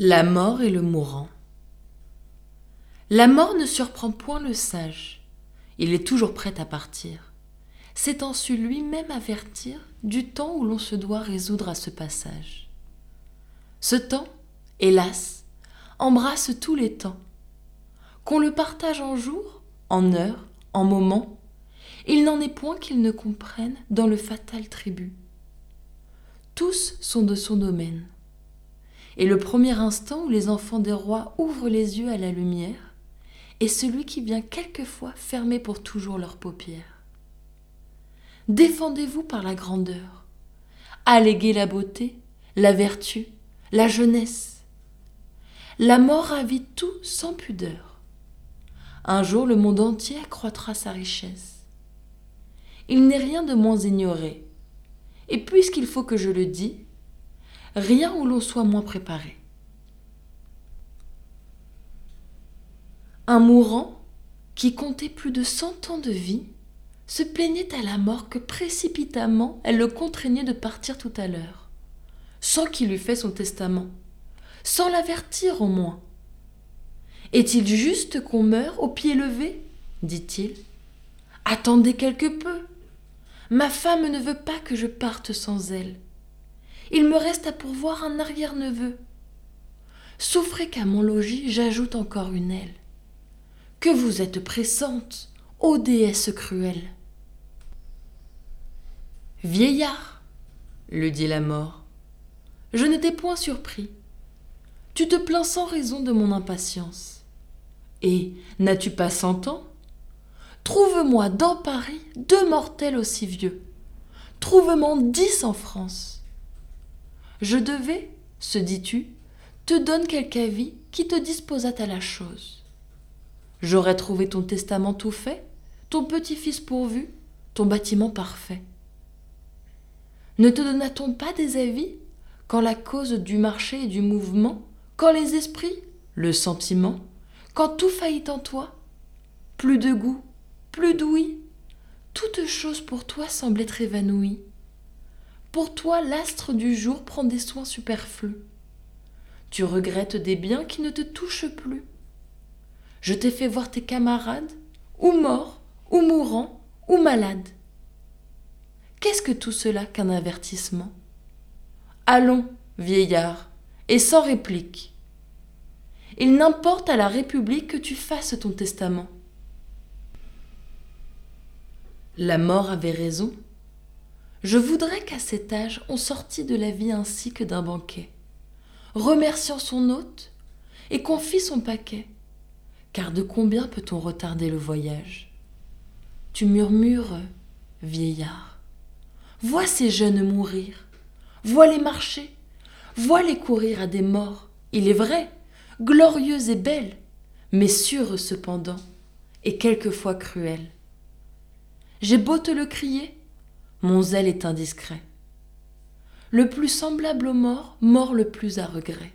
La mort et le mourant. La mort ne surprend point le sage. Il est toujours prêt à partir, s'étant su lui-même avertir du temps où l'on se doit résoudre à ce passage. Ce temps, hélas, embrasse tous les temps. Qu'on le partage en jours, en heures, en moments, il n'en est point qu'il ne comprenne dans le fatal tribut. Tous sont de son domaine et le premier instant où les enfants des rois ouvrent les yeux à la lumière est celui qui vient quelquefois fermer pour toujours leurs paupières. Défendez-vous par la grandeur, alléguez la beauté, la vertu, la jeunesse. La mort ravit tout sans pudeur. Un jour le monde entier accroîtra sa richesse. Il n'est rien de moins ignoré. Et puisqu'il faut que je le dise, rien où l'on soit moins préparé. Un mourant, qui comptait plus de cent ans de vie, se plaignait à la mort que précipitamment elle le contraignait de partir tout à l'heure, sans qu'il eût fait son testament, sans l'avertir au moins. Est-il juste qu'on meure au pied levé? dit-il. Attendez quelque peu. Ma femme ne veut pas que je parte sans elle il me reste à pourvoir un arrière-neveu. Souffrez qu'à mon logis j'ajoute encore une aile. Que vous êtes pressante, ô déesse cruelle. Vieillard, lui dit la mort, je n'étais point surpris. Tu te plains sans raison de mon impatience. Et n'as-tu pas cent ans? Trouve-moi dans Paris deux mortels aussi vieux. Trouve-moi dix en France. Je devais, se dis-tu, te donner quelque avis qui te disposât à la chose. J'aurais trouvé ton testament tout fait, ton petit-fils pourvu, ton bâtiment parfait. Ne te donna-t-on pas des avis quand la cause du marché et du mouvement, quand les esprits, le sentiment, quand tout faillit en toi, plus de goût, plus d'ouïe, toute chose pour toi semble être évanouie. Pour toi, l'astre du jour prend des soins superflus. Tu regrettes des biens qui ne te touchent plus. Je t'ai fait voir tes camarades, ou morts, ou mourants, ou malades. Qu'est-ce que tout cela qu'un avertissement? Allons, vieillard, et sans réplique. Il n'importe à la République que tu fasses ton testament. La mort avait raison. Je voudrais qu'à cet âge on sortît de la vie ainsi que d'un banquet, remerciant son hôte et fît son paquet, car de combien peut-on retarder le voyage? Tu murmures, vieillard, vois ces jeunes mourir, vois les marcher, vois les courir à des morts, il est vrai, glorieuses et belles, mais sûres cependant, et quelquefois cruelles. J'ai beau te le crier, mon zèle est indiscret. Le plus semblable aux morts, mort le plus à regret.